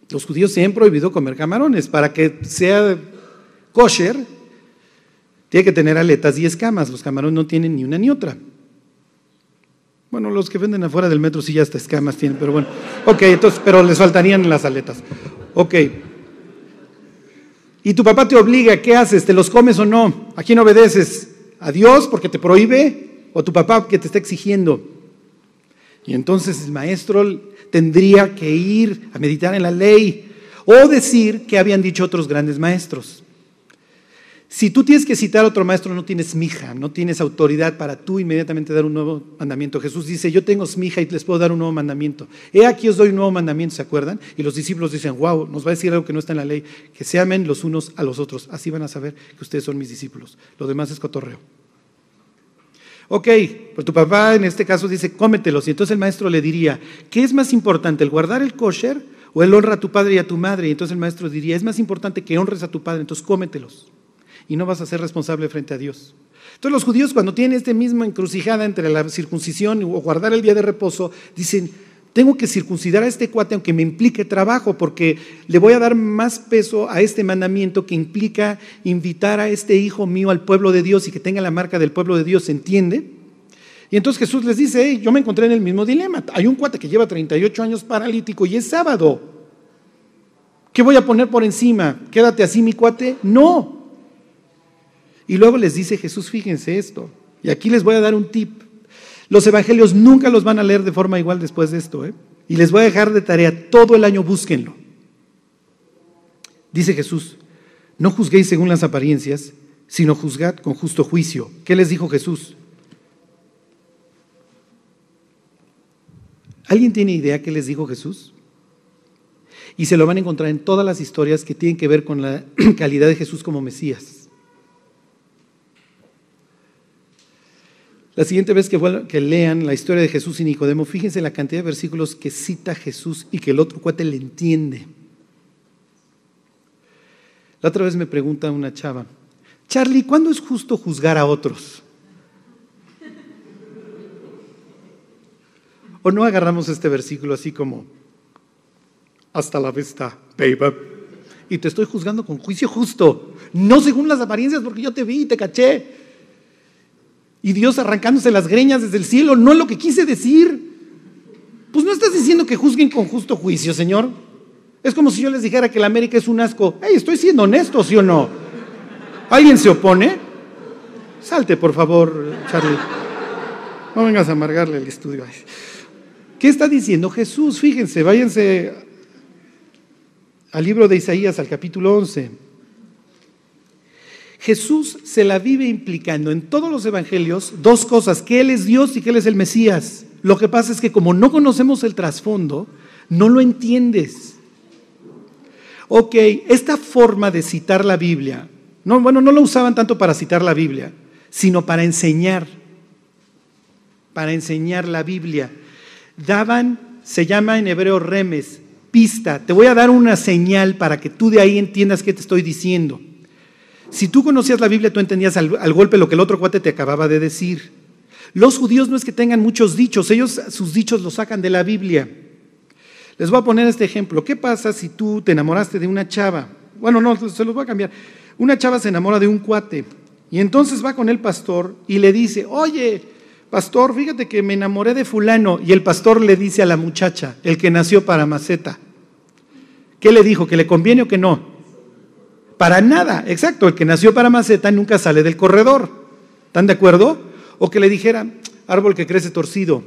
los judíos se han prohibido comer camarones. Para que sea kosher, tiene que tener aletas y escamas. Los camarones no tienen ni una ni otra. Bueno, los que venden afuera del metro sí ya hasta escamas tienen, pero bueno. Ok, entonces, pero les faltarían las aletas. Ok y tu papá te obliga, ¿qué haces? ¿Te los comes o no? ¿A quién obedeces? ¿A Dios porque te prohíbe? ¿O a tu papá que te está exigiendo? Y entonces el maestro tendría que ir a meditar en la ley o decir que habían dicho otros grandes maestros. Si tú tienes que citar a otro maestro, no tienes mija, no tienes autoridad para tú inmediatamente dar un nuevo mandamiento. Jesús dice, yo tengo smija y les puedo dar un nuevo mandamiento. He aquí os doy un nuevo mandamiento, ¿se acuerdan? Y los discípulos dicen, wow, nos va a decir algo que no está en la ley, que se amen los unos a los otros. Así van a saber que ustedes son mis discípulos. Lo demás es cotorreo. Ok, pues tu papá en este caso dice, cómetelos. Y entonces el maestro le diría, ¿qué es más importante, el guardar el kosher o el honra a tu padre y a tu madre? Y entonces el maestro diría, es más importante que honres a tu padre, entonces cómetelos y no vas a ser responsable frente a Dios. Entonces los judíos cuando tienen este mismo encrucijada entre la circuncisión o guardar el día de reposo, dicen, tengo que circuncidar a este cuate aunque me implique trabajo, porque le voy a dar más peso a este mandamiento que implica invitar a este hijo mío al pueblo de Dios y que tenga la marca del pueblo de Dios, ¿se entiende? Y entonces Jesús les dice, yo me encontré en el mismo dilema. Hay un cuate que lleva 38 años paralítico y es sábado. ¿Qué voy a poner por encima? ¿Quédate así, mi cuate? No. Y luego les dice Jesús, fíjense esto, y aquí les voy a dar un tip. Los evangelios nunca los van a leer de forma igual después de esto, ¿eh? y les voy a dejar de tarea todo el año, búsquenlo. Dice Jesús, no juzguéis según las apariencias, sino juzgad con justo juicio. ¿Qué les dijo Jesús? ¿Alguien tiene idea qué les dijo Jesús? Y se lo van a encontrar en todas las historias que tienen que ver con la calidad de Jesús como Mesías. La siguiente vez que, que, lean la historia de Jesús y Nicodemo, fíjense en la cantidad de versículos que cita Jesús y que el otro cuate le entiende. La otra vez me pregunta una chava, Charlie, ¿cuándo es justo juzgar a otros? ¿O no agarramos este versículo así como, hasta la vista, baby? Y te estoy juzgando con juicio justo, no según las apariencias, porque yo te vi y te caché. Y Dios arrancándose las greñas desde el cielo, no es lo que quise decir. Pues no estás diciendo que juzguen con justo juicio, Señor. Es como si yo les dijera que la América es un asco. Hey, estoy siendo honesto, ¿sí o no? ¿Alguien se opone? Salte, por favor, Charlie. No vengas a amargarle el estudio. ¿Qué está diciendo Jesús? Fíjense, váyanse al libro de Isaías, al capítulo 11. Jesús se la vive implicando en todos los evangelios dos cosas, que Él es Dios y que Él es el Mesías. Lo que pasa es que como no conocemos el trasfondo, no lo entiendes. Ok, esta forma de citar la Biblia, no, bueno, no lo usaban tanto para citar la Biblia, sino para enseñar, para enseñar la Biblia daban, se llama en hebreo remes, pista. Te voy a dar una señal para que tú de ahí entiendas qué te estoy diciendo. Si tú conocías la Biblia, tú entendías al, al, golpe lo que el otro cuate te acababa de decir. Los judíos no es que tengan muchos dichos, ellos sus dichos los sacan de la Biblia. Les voy a poner este ejemplo. ¿Qué pasa si tú te enamoraste de una chava? Bueno, no, se los voy a cambiar. Una chava se enamora de un cuate y entonces va con el pastor y le dice, oye, pastor, fíjate que me enamoré de fulano. Y el pastor le dice a la muchacha, el que nació para maceta, ¿qué le dijo? ¿Que le conviene o que no? Para nada, exacto, el que nació para maceta nunca sale del corredor. ¿Están de acuerdo? O que le dijera, árbol que crece torcido.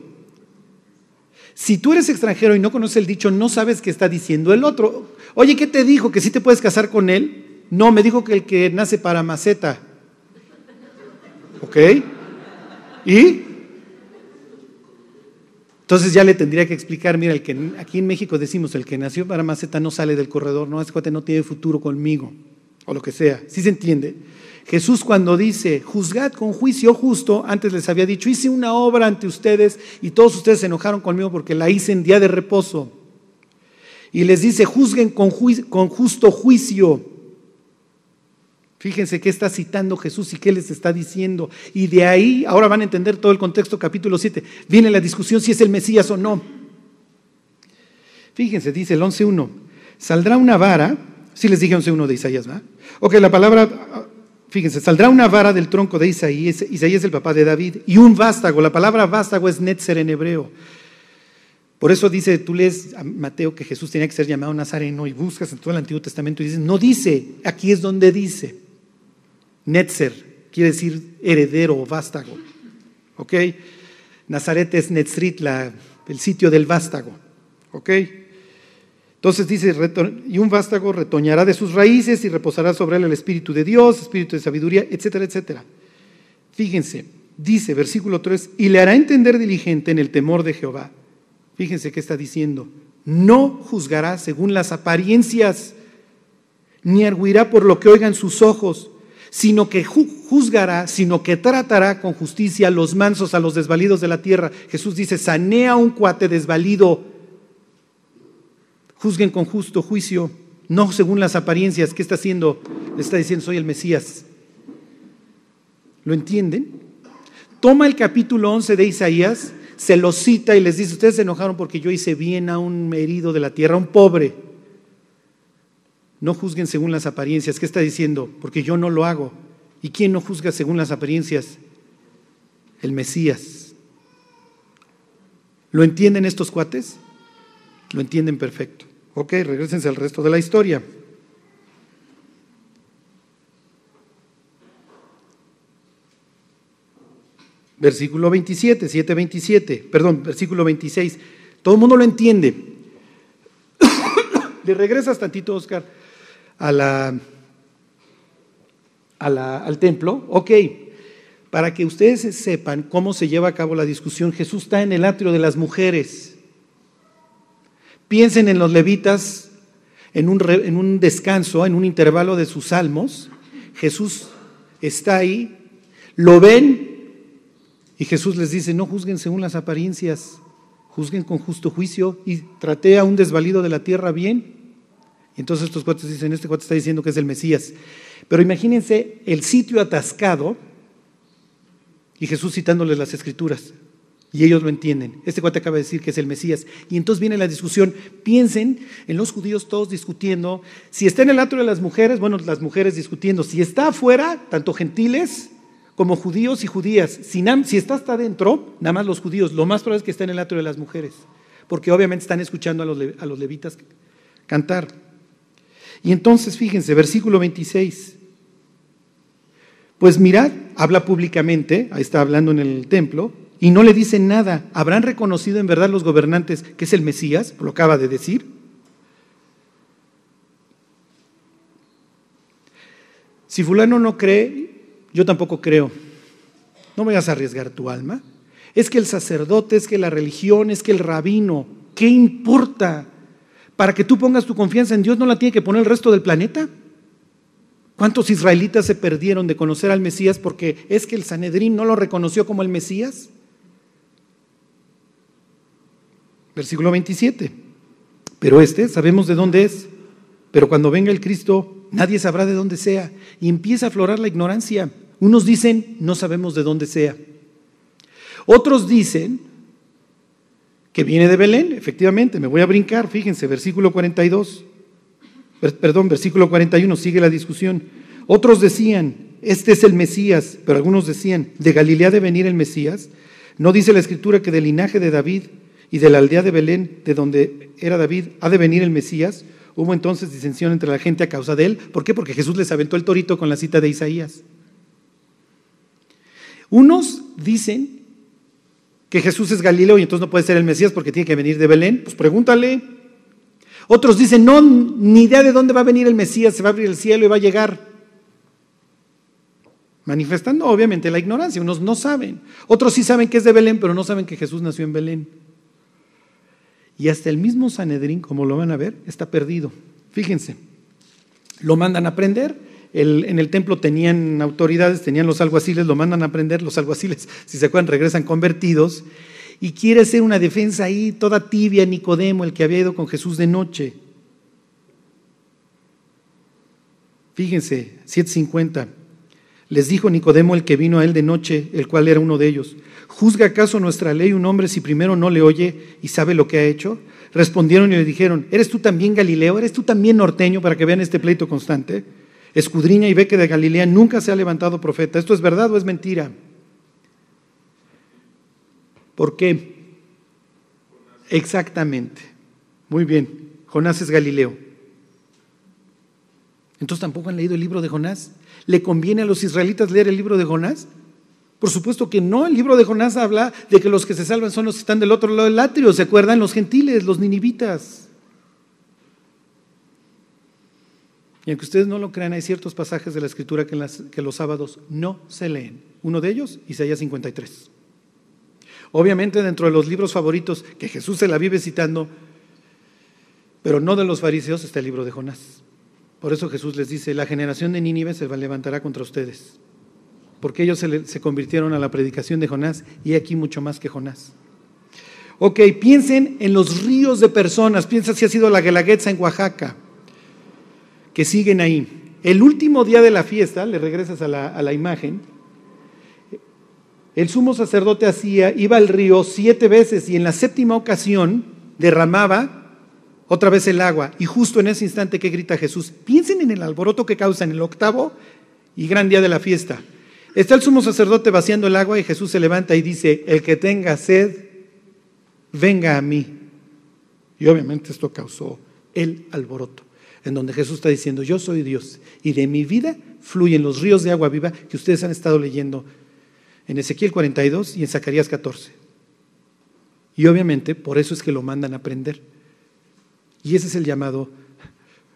Si tú eres extranjero y no conoces el dicho, no sabes qué está diciendo el otro. Oye, ¿qué te dijo? ¿Que sí te puedes casar con él? No, me dijo que el que nace para maceta. ¿Ok? ¿Y? Entonces ya le tendría que explicar, mira, el que aquí en México decimos, el que nació para maceta no sale del corredor, no, ese cuate no tiene futuro conmigo, o lo que sea, ¿sí se entiende? Jesús cuando dice, juzgad con juicio justo, antes les había dicho, hice una obra ante ustedes y todos ustedes se enojaron conmigo porque la hice en día de reposo. Y les dice, juzguen con, con justo juicio. Fíjense qué está citando Jesús y qué les está diciendo. Y de ahí, ahora van a entender todo el contexto, capítulo 7, viene la discusión si es el Mesías o no. Fíjense, dice el 11.1, saldrá una vara, si les dije 11.1 de Isaías, ¿verdad? Ok, la palabra, fíjense, saldrá una vara del tronco de Isaías, Isaías es el papá de David, y un vástago, la palabra vástago es netzer en hebreo. Por eso dice, tú lees a Mateo que Jesús tenía que ser llamado Nazareno y buscas en todo el Antiguo Testamento y dices, no dice, aquí es donde dice. Netzer quiere decir heredero o vástago. ¿Ok? Nazaret es Netzrit, el sitio del vástago. ¿Ok? Entonces dice, y un vástago retoñará de sus raíces y reposará sobre él el Espíritu de Dios, Espíritu de sabiduría, etcétera, etcétera. Fíjense, dice versículo 3, y le hará entender diligente en el temor de Jehová. Fíjense qué está diciendo. No juzgará según las apariencias, ni arguirá por lo que oigan sus ojos, sino que juzgará, sino que tratará con justicia a los mansos, a los desvalidos de la tierra. Jesús dice, sanea un cuate desvalido, juzguen con justo juicio, no según las apariencias. ¿Qué está haciendo? Le está diciendo, soy el Mesías. ¿Lo entienden? Toma el capítulo 11 de Isaías, se lo cita y les dice, ustedes se enojaron porque yo hice bien a un herido de la tierra, a un pobre no juzguen según las apariencias. ¿Qué está diciendo? Porque yo no lo hago. ¿Y quién no juzga según las apariencias? El Mesías. ¿Lo entienden estos cuates? Lo entienden perfecto. Ok, regresense al resto de la historia. versículo 27, 7, 27, perdón, versículo 26. Todo el mundo lo entiende. Le regresas tantito, Oscar, a la, al templo. Ok, para que ustedes sepan cómo se lleva a cabo la discusión, Jesús está en el atrio de las mujeres. Piensen en los levitas en un, en un descanso, en un intervalo de sus salmos. Jesús está ahí, lo ven y Jesús les dice, no juzguen según las apariencias, juzguen con justo juicio y traté a un desvalido de la tierra bien. Y entonces estos cuates dicen, este cuate está diciendo que es el Mesías. Pero imagínense el sitio atascado y Jesús citándoles las escrituras. Y ellos lo entienden. Este cuate acaba de decir que es el Mesías. Y entonces viene la discusión. Piensen en los judíos todos discutiendo. Si está en el atrio de las mujeres, bueno, las mujeres discutiendo. Si está afuera, tanto gentiles como judíos y judías. Si, está hasta adentro, nada más los judíos. Lo más probable es que está en el atrio de las mujeres. Porque obviamente están escuchando a los, a los levitas cantar. Y entonces, fíjense, versículo 26. Pues mirad, habla públicamente, ahí está hablando en el templo, y no le dicen nada. ¿Habrán reconocido en verdad los gobernantes que es el Mesías? Lo acaba de decir. Si fulano no cree, yo tampoco creo. No vayas a arriesgar tu alma. Es que el sacerdote, es que la religión, es que el rabino, ¿qué importa? Para que tú pongas tu confianza en Dios, ¿no la tiene que poner el resto del planeta? ¿Cuántos israelitas se perdieron de conocer al Mesías porque es que el Sanedrín no lo reconoció como el Mesías? Versículo 27. Pero este sabemos de dónde es, pero cuando venga el Cristo nadie sabrá de dónde sea y empieza a aflorar la ignorancia. Unos dicen, no sabemos de dónde sea. Otros dicen que viene de Belén, efectivamente, me voy a brincar, fíjense, versículo 42 perdón, versículo 41, sigue la discusión. Otros decían, este es el Mesías, pero algunos decían, ¿de Galilea de venir el Mesías? ¿No dice la escritura que del linaje de David y de la aldea de Belén, de donde era David, ha de venir el Mesías? Hubo entonces disensión entre la gente a causa de él. ¿Por qué? Porque Jesús les aventó el torito con la cita de Isaías. Unos dicen que Jesús es Galileo y entonces no puede ser el Mesías porque tiene que venir de Belén. Pues pregúntale. Otros dicen, no, ni idea de dónde va a venir el Mesías, se va a abrir el cielo y va a llegar. Manifestando obviamente la ignorancia, unos no saben. Otros sí saben que es de Belén, pero no saben que Jesús nació en Belén. Y hasta el mismo Sanedrín, como lo van a ver, está perdido. Fíjense, lo mandan a prender. en el templo tenían autoridades, tenían los alguaciles, lo mandan a prender. Los alguaciles, si se acuerdan, regresan convertidos y quiere hacer una defensa ahí toda tibia, Nicodemo, el que había ido con Jesús de noche. Fíjense, 750. Les dijo Nicodemo, el que vino a él de noche, el cual era uno de ellos, ¿juzga acaso nuestra ley un hombre si primero no le oye y sabe lo que ha hecho? Respondieron y le dijeron, ¿eres tú también Galileo? ¿Eres tú también norteño para que vean este pleito constante? Escudriña y ve que de Galilea nunca se ha levantado profeta. ¿Esto es verdad o es mentira? ¿Por qué? Exactamente. Muy bien. Jonás es Galileo. Entonces tampoco han leído el libro de Jonás. ¿Le conviene a los israelitas leer el libro de Jonás? Por supuesto que no. El libro de Jonás habla de que los que se salvan son los que están del otro lado del atrio. ¿Se acuerdan? Los gentiles, los ninivitas. Y aunque ustedes no lo crean, hay ciertos pasajes de la escritura que, que los sábados no se leen. Uno de ellos, Isaías 53. Obviamente dentro de los libros favoritos que Jesús se la vive citando, pero no de los fariseos, está el libro de Jonás. Por eso Jesús les dice, la generación de Nínive se levantará contra ustedes, porque ellos se, convirtieron a la predicación de Jonás y aquí mucho más que Jonás. Ok, piensen en los ríos de personas, piensa si ha sido la Guelaguetza en Oaxaca, que siguen ahí. El último día de la fiesta, le regresas a la, a la imagen, el sumo sacerdote hacía, iba al río siete veces y en la séptima ocasión derramaba otra vez el agua. Y justo en ese instante que grita Jesús, piensen en el alboroto que causa en el octavo y gran día de la fiesta. Está el sumo sacerdote vaciando el agua y Jesús se levanta y dice, el que tenga sed, venga a mí. Y obviamente esto causó el alboroto, en donde Jesús está diciendo, yo soy Dios y de mi vida fluyen los ríos de agua viva que ustedes han estado leyendo en Ezequiel 42 y en Zacarías 14. Y obviamente por eso es que lo mandan a aprender. Y ese es el llamado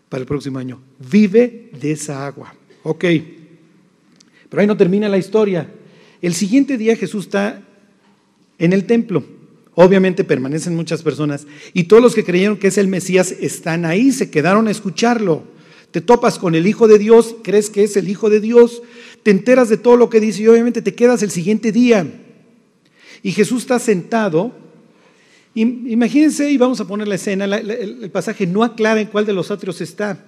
para el próximo año. Vive de esa agua. Ok. Pero ahí no termina la historia. El siguiente día Jesús está en el templo. Obviamente permanecen muchas personas y todos los que creyeron que es el Mesías están ahí, se quedaron a escucharlo. Te topas con el Hijo de Dios, crees que es el Hijo de Dios, te enteras de todo lo que dice y obviamente te quedas el siguiente día. Y Jesús está sentado. Imagínense, y vamos a poner la escena, el pasaje no aclara en cuál de los atrios está.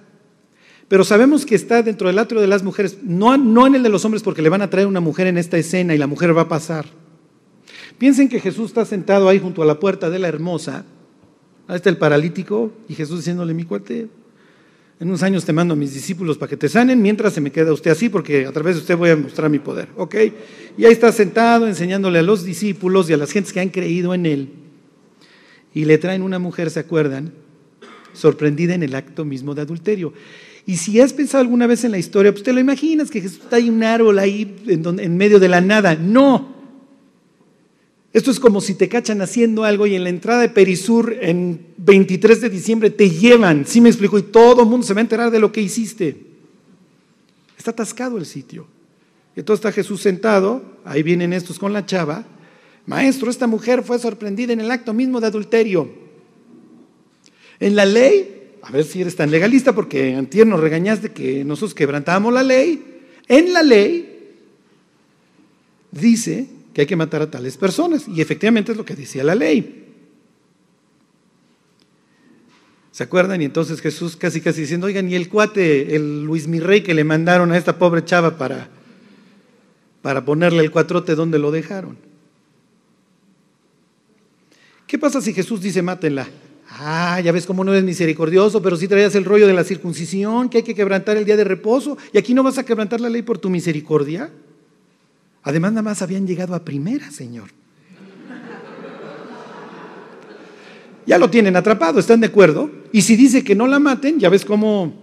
Pero sabemos que está dentro del atrio de las mujeres, no, no en el de los hombres porque le van a traer una mujer en esta escena y la mujer va a pasar. Piensen que Jesús está sentado ahí junto a la puerta de la hermosa. Ahí está el paralítico y Jesús diciéndole, mi cuate, en unos años te mando a mis discípulos para que te sanen, mientras se me queda usted así, porque a través de usted voy a mostrar mi poder. ¿Ok? Y ahí está sentado enseñándole a los discípulos y a las gentes que han creído en él. Y le traen una mujer, ¿se acuerdan? Sorprendida en el acto mismo de adulterio. Y si has pensado alguna vez en la historia, pues te lo imaginas que Jesús está ahí un árbol ahí en, medio de la nada. No. Esto es como si te cachan haciendo algo y en la entrada de Perisur en 23 de diciembre te llevan, ¿sí me explico? Y todo el mundo se va a enterar de lo que hiciste. Está atascado el sitio. Y entonces está Jesús sentado, ahí vienen estos con la chava. Maestro, esta mujer fue sorprendida en el acto mismo de adulterio. En la ley, a ver si eres tan legalista, porque antier nos regañaste que nosotros quebrantábamos la ley. En la ley dice que hay que matar a tales personas. Y efectivamente es lo que decía la ley. ¿Se acuerdan? Y entonces Jesús casi casi diciendo, oigan, y el cuate, el Luis Mirrey que le mandaron a esta pobre chava para, para ponerle el cuatrote, ¿dónde lo dejaron? ¿Qué pasa si Jesús dice, mátenla? Ah, ya ves cómo no eres misericordioso, pero si traías el rollo de la circuncisión, que hay que quebrantar el día de reposo, y aquí no vas a quebrantar la ley por tu misericordia. Además, nada más habían llegado a primera, Señor. Ya lo tienen atrapado, ¿están de acuerdo? Y si dice que no la maten, ya ves cómo,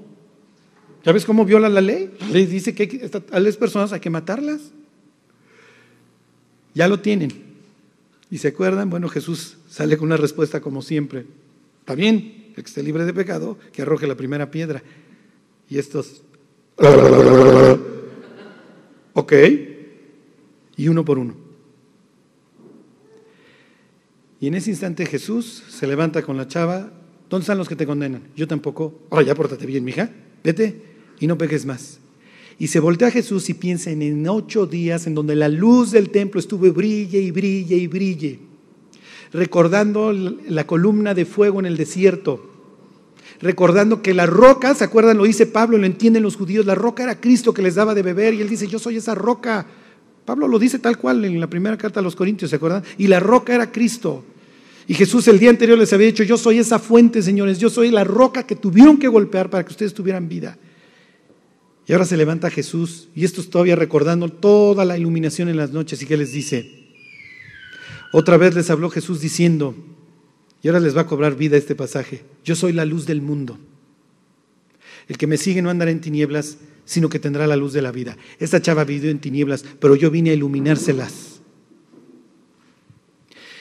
ya ves cómo viola la ley. La ley dice que a las personas hay que matarlas. Ya lo tienen. ¿Y se acuerdan? Bueno, Jesús sale con una respuesta como siempre. Está bien, el que esté libre de pecado, que arroje la primera piedra. Y estos... Ok, y uno por uno. Y en ese instante Jesús se levanta con la chava. ¿Dónde están los que te condenan? Yo tampoco. Ahora ya pórtate bien, mija. Vete y no peques más. Y se voltea a Jesús y piensa en, ocho días en donde la luz del templo estuvo brille y brille y brille, recordando la columna de fuego en el desierto, recordando que la roca, ¿se acuerdan? Lo dice Pablo, lo entienden los judíos, la roca era Cristo que les daba de beber y él dice, yo soy esa roca Pablo lo dice tal cual en la primera carta a los Corintios, ¿se acuerdan? Y la roca era Cristo. Y Jesús el día anterior les había dicho, yo soy esa fuente, señores, yo soy la roca que tuvieron que golpear para que ustedes tuvieran vida. Y ahora se levanta Jesús, y esto es todavía recordando toda la iluminación en las noches, y que les dice, otra vez les habló Jesús diciendo, y ahora les va a cobrar vida este pasaje, yo soy la luz del mundo. El que me sigue no andará en tinieblas, sino que tendrá la luz de la vida. Esta chava vivió en tinieblas, pero yo vine a iluminárselas.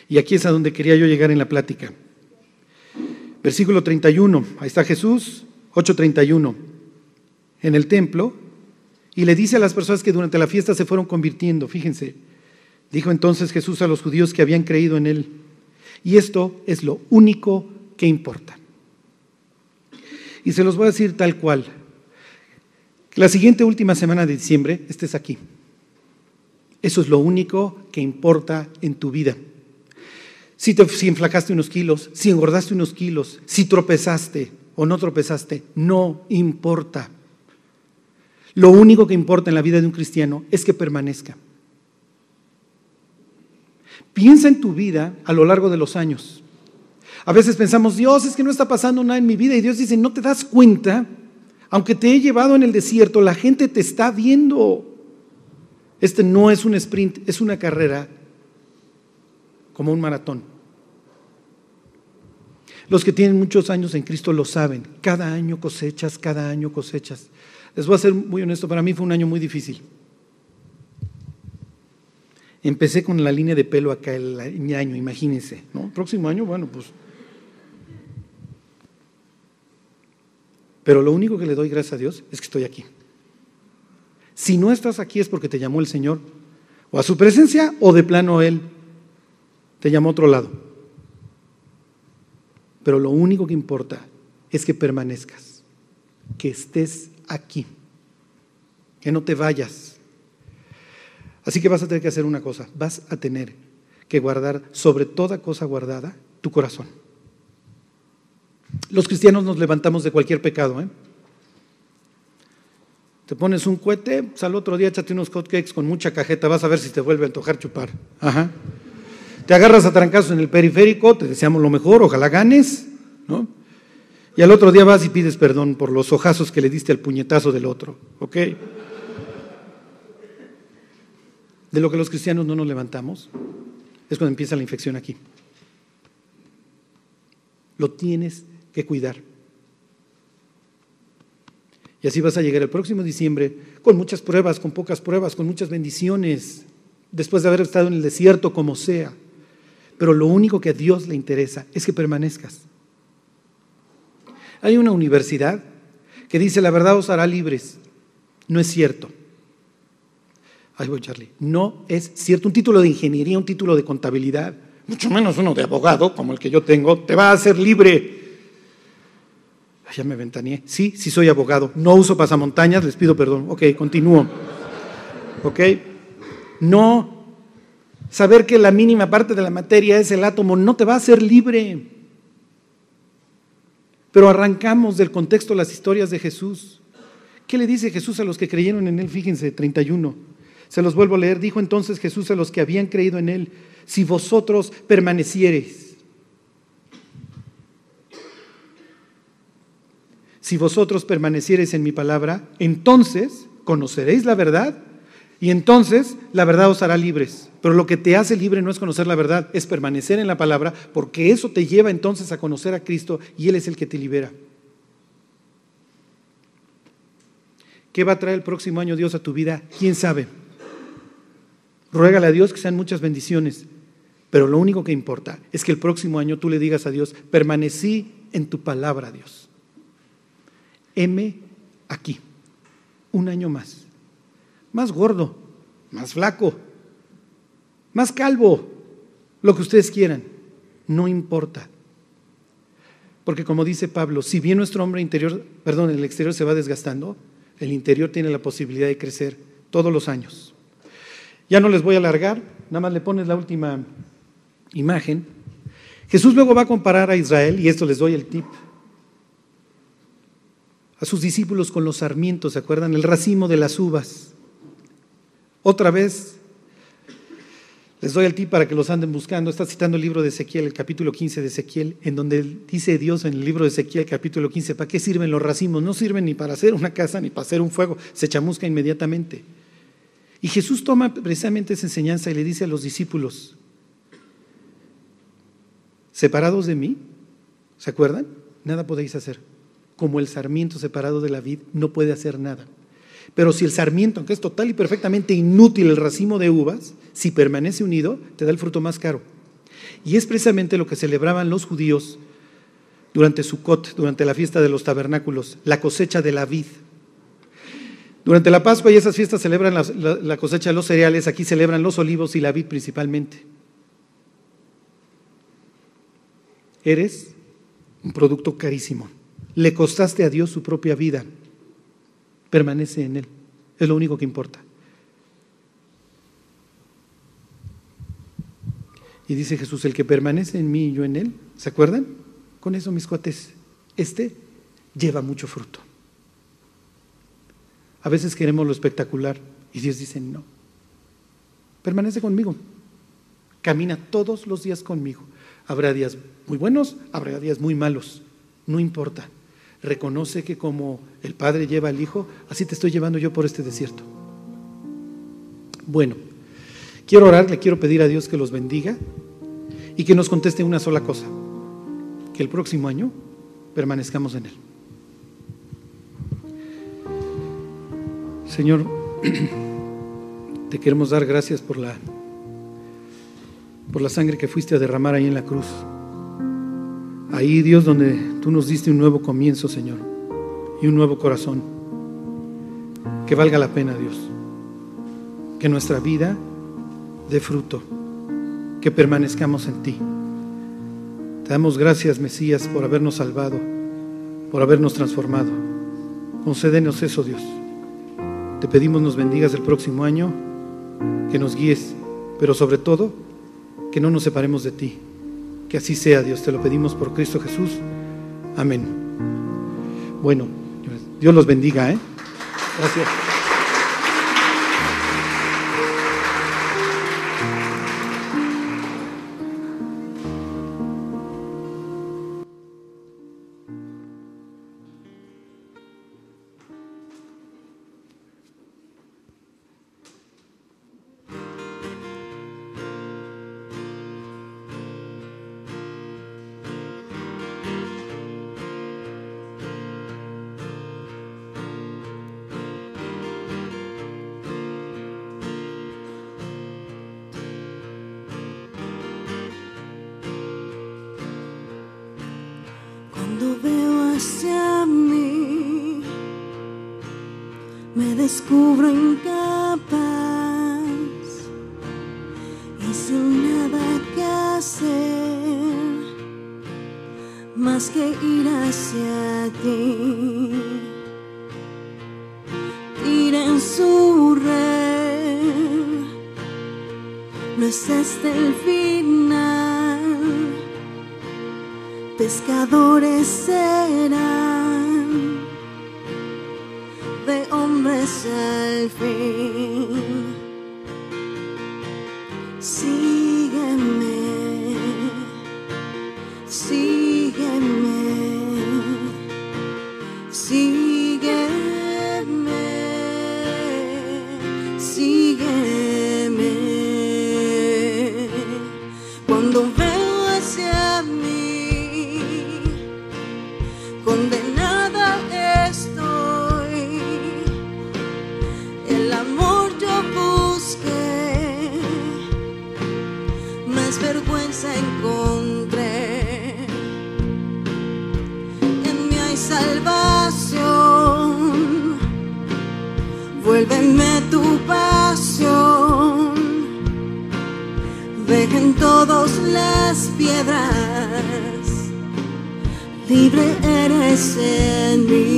Y aquí es a donde quería yo llegar en la plática. Versículo 31, ahí está Jesús, 8:31, en el templo, y le dice a las personas que durante la fiesta se fueron convirtiendo, fíjense, dijo entonces Jesús a los judíos que habían creído en él, y esto es lo único que importa. Y se los voy a decir tal cual. La siguiente última semana de diciembre estés aquí. Eso es lo único que importa en tu vida. Si, te, si enflacaste unos kilos, si engordaste unos kilos, si tropezaste o no tropezaste, no importa. Lo único que importa en la vida de un cristiano es que permanezca. Piensa en tu vida a lo largo de los años. A veces pensamos, Dios, es que no está pasando nada en mi vida. Y Dios dice, ¿no te das cuenta? Aunque te he llevado en el desierto, la gente te está viendo. Este no es un sprint, es una carrera como un maratón. Los que tienen muchos años en Cristo lo saben. Cada año cosechas, cada año cosechas. Les voy a ser muy honesto, para mí fue un año muy difícil. Empecé con la línea de pelo acá el año, imagínense, ¿no? Próximo año, bueno, pues. Pero lo único que le doy gracias a Dios es que estoy aquí. Si no estás aquí es porque te llamó el Señor, o a su presencia, o de plano Él te llamó a otro lado. Pero lo único que importa es que permanezcas, que estés aquí, que no te vayas. Así que vas a tener que hacer una cosa, vas a tener que guardar sobre toda cosa guardada tu corazón. Los cristianos nos levantamos de cualquier pecado. ¿eh? Te pones un cohete, al otro día échate unos hotcakes con mucha cajeta, vas a ver si te vuelve a antojar chupar. Ajá. Te agarras a trancazos en el periférico, te deseamos lo mejor, ojalá ganes, ¿no? Y al otro día vas y pides perdón por los ojazos que le diste al puñetazo del otro, ¿ok? De lo que los cristianos no nos levantamos es cuando empieza la infección aquí. Lo tienes que cuidar. Y así vas a llegar el próximo diciembre con muchas pruebas, con pocas pruebas, con muchas bendiciones, después de haber estado en el desierto como sea. Pero lo único que a Dios le interesa es que permanezcas. Hay una universidad que dice la verdad os hará libres. No es cierto. Ahí voy, Charlie. No es cierto. Un título de ingeniería, un título de contabilidad, mucho menos uno de abogado, como el que yo tengo, te va a hacer libre. ya me ventaneé. Sí, sí soy abogado. No uso pasamontañas, les pido perdón. Ok, continúo. Ok. No Saber que la mínima parte de la materia es el átomo no te va a hacer libre. Pero arrancamos del contexto las historias de Jesús. ¿Qué le dice Jesús a los que creyeron en él? Fíjense, 31. Se los vuelvo a leer. Dijo entonces Jesús a los que habían creído en él, si vosotros permaneciereis. Si vosotros permaneciereis en mi palabra, entonces conoceréis la verdad y entonces la verdad os hará libres. Pero lo que te hace libre no es conocer la verdad, es permanecer en la palabra, porque eso te lleva entonces a conocer a Cristo y Él es el que te libera. ¿Qué va a traer el próximo año Dios a tu vida? ¿Quién sabe? Ruégale a Dios que sean muchas bendiciones, pero lo único que importa es que el próximo año tú le digas a Dios, permanecí en tu palabra, Dios. Heme aquí, un año más más gordo, más flaco, más calvo, lo que ustedes quieran, no importa. Porque como dice Pablo, si bien nuestro hombre interior, perdón, el exterior se va desgastando, el interior tiene la posibilidad de crecer todos los años. Ya no les voy a alargar, nada más le pones la última imagen. Jesús luego va a comparar a Israel, y esto les doy el tip, a sus discípulos con los sarmientos, ¿se acuerdan? El racimo de las uvas. Otra vez, les doy el tip para que los anden buscando. Está citando el libro de Ezequiel, el capítulo 15 de Ezequiel, en donde dice Dios en el libro de Ezequiel, capítulo 15, ¿para qué sirven los racimos? No sirven ni para hacer una casa ni para hacer un fuego, se chamusca inmediatamente. Y Jesús toma precisamente esa enseñanza y le dice a los discípulos, separados de mí, ¿se acuerdan? Nada podéis hacer. Como el sarmiento separado de la vid no puede hacer nada. Pero si el sarmiento, aunque es total y perfectamente inútil el racimo de uvas, si permanece unido, te da el fruto más caro. Y es precisamente lo que celebraban los judíos durante Sukkot, durante la fiesta de los tabernáculos, la cosecha de la vid. Durante la Pascua y esas fiestas celebran la, cosecha de los cereales, aquí celebran los olivos y la vid principalmente. Eres un producto carísimo. Le costaste a Dios su propia vida permanece en Él. Es lo único que importa. Y dice Jesús, el que permanece en mí y yo en Él, ¿se acuerdan? Con eso, mis cuates, este lleva mucho fruto. A veces queremos lo espectacular y Dios dice, no, permanece conmigo, camina todos los días conmigo. Habrá días muy buenos, habrá días muy malos, no importa reconoce que como el Padre lleva al Hijo, así te estoy llevando yo por este desierto. Bueno, quiero orar, le quiero pedir a Dios que los bendiga y que nos conteste una sola cosa, que el próximo año permanezcamos en Él. Señor, te queremos dar gracias por la por la sangre que fuiste a derramar ahí en la cruz. Ahí, Dios, donde tú nos diste un nuevo comienzo, Señor, y un nuevo corazón. Que valga la pena, Dios. Que nuestra vida dé fruto. Que permanezcamos en ti. Te damos gracias, Mesías, por habernos salvado, por habernos transformado. Concédenos eso, Dios. Te pedimos nos bendigas el próximo año, que nos guíes, pero sobre todo, que no nos separemos de ti. Que así sea, Dios. Te lo pedimos por Cristo Jesús. Amén. Bueno, Dios los bendiga. ¿eh? Gracias. De hombres al fin. Sígueme, libre eres en mí.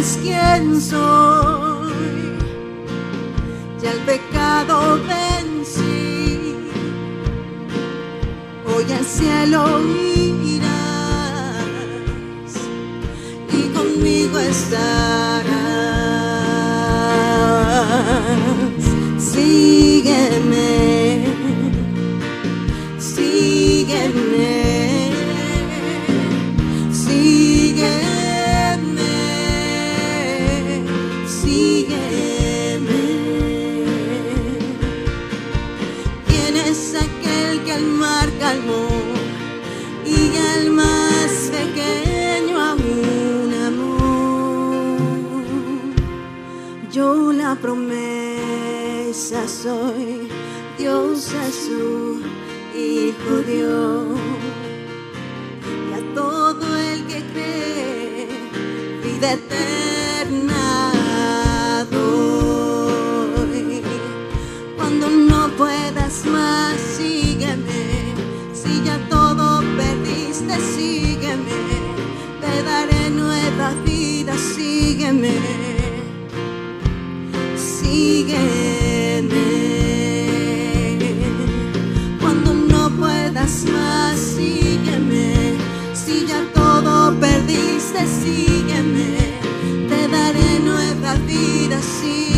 Conoces quién soy, y al pecado vencí. Hoy al cielo irás y conmigo estarás. Sígueme, sígueme, promesa soy, Dios es su Hijo Dios. Y a todo el que cree, vida eterna doy. Cuando no puedas más, sígueme. Si ya todo perdiste, sígueme. Te daré nueva vida, sígueme. Cuando no puedas más, sígueme. Si ya todo perdiste, sígueme. Te daré nueva vida, sígueme.